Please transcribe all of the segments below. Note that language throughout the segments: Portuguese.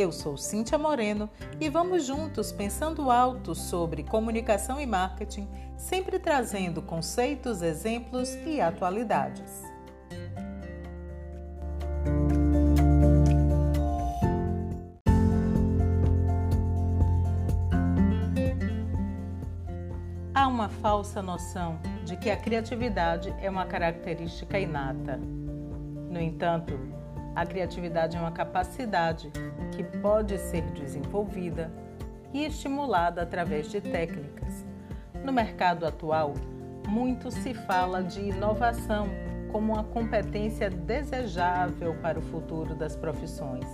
Eu sou Cíntia Moreno e vamos juntos pensando alto sobre comunicação e marketing, sempre trazendo conceitos, exemplos e atualidades. Há uma falsa noção de que a criatividade é uma característica inata. No entanto, a criatividade é uma capacidade que pode ser desenvolvida e estimulada através de técnicas. No mercado atual, muito se fala de inovação como uma competência desejável para o futuro das profissões.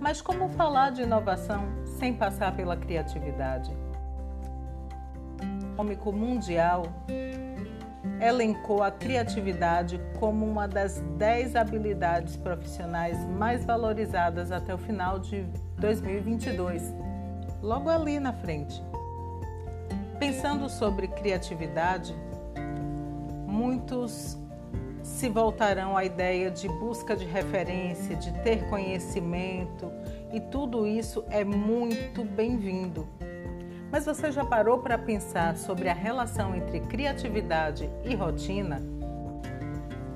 Mas como falar de inovação sem passar pela criatividade? O Mundial elencou a criatividade como uma das 10 habilidades profissionais mais valorizadas até o final de 2022, logo ali na frente. Pensando sobre criatividade, muitos se voltarão à ideia de busca de referência, de ter conhecimento, e tudo isso é muito bem-vindo mas você já parou para pensar sobre a relação entre criatividade e rotina?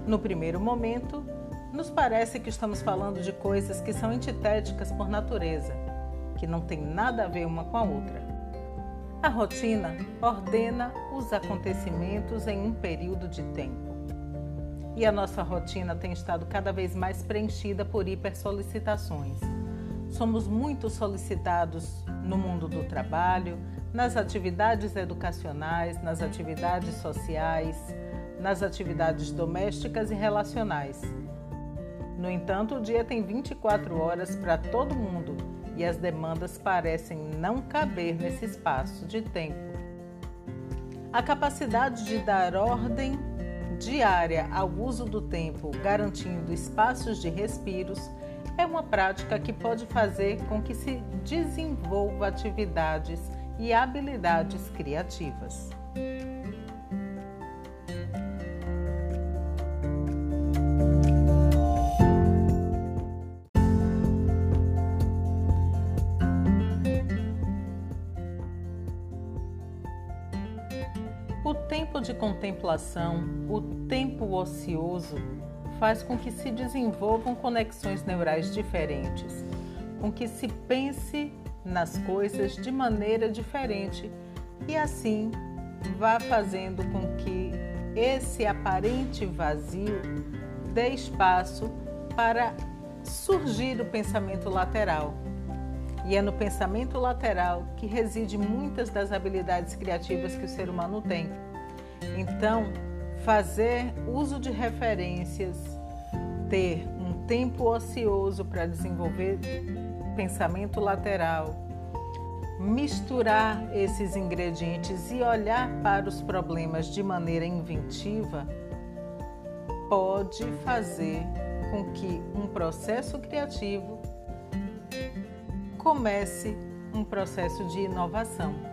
No primeiro momento, nos parece que estamos falando de coisas que são antitéticas por natureza, que não têm nada a ver uma com a outra. A rotina ordena os acontecimentos em um período de tempo. E a nossa rotina tem estado cada vez mais preenchida por hipersolicitações. Somos muito solicitados no mundo do trabalho, nas atividades educacionais, nas atividades sociais, nas atividades domésticas e relacionais. No entanto, o dia tem 24 horas para todo mundo e as demandas parecem não caber nesse espaço de tempo. A capacidade de dar ordem diária ao uso do tempo, garantindo espaços de respiros, é uma prática que pode fazer com que se desenvolva atividades e habilidades criativas. O tempo de contemplação, o tempo ocioso, faz com que se desenvolvam conexões neurais diferentes, com que se pense nas coisas de maneira diferente e assim vá fazendo com que esse aparente vazio dê espaço para surgir o pensamento lateral. E é no pensamento lateral que reside muitas das habilidades criativas que o ser humano tem. Então, fazer uso de referências, ter um tempo ocioso para desenvolver pensamento lateral, misturar esses ingredientes e olhar para os problemas de maneira inventiva pode fazer com que um processo criativo comece um processo de inovação.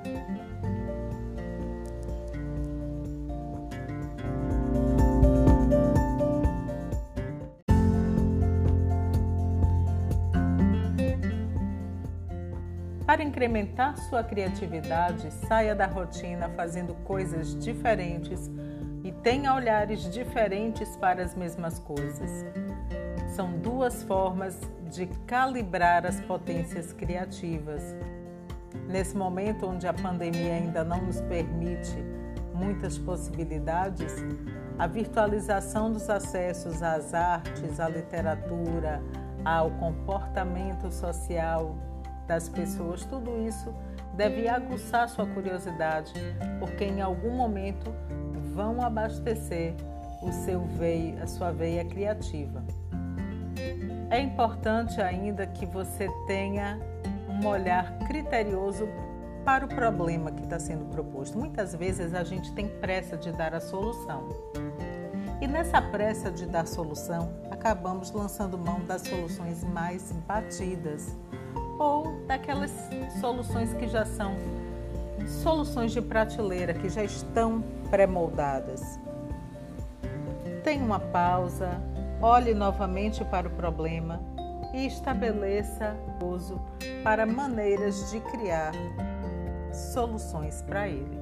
Para incrementar sua criatividade, saia da rotina fazendo coisas diferentes e tenha olhares diferentes para as mesmas coisas. São duas formas de calibrar as potências criativas. Nesse momento onde a pandemia ainda não nos permite muitas possibilidades, a virtualização dos acessos às artes, à literatura, ao comportamento social, das pessoas, tudo isso deve aguçar sua curiosidade, porque em algum momento vão abastecer o seu veio, a sua veia criativa. É importante ainda que você tenha um olhar criterioso para o problema que está sendo proposto. Muitas vezes a gente tem pressa de dar a solução. E nessa pressa de dar solução, acabamos lançando mão das soluções mais batidas ou daquelas soluções que já são soluções de prateleira, que já estão pré-moldadas. Tenha uma pausa, olhe novamente para o problema e estabeleça uso para maneiras de criar soluções para ele.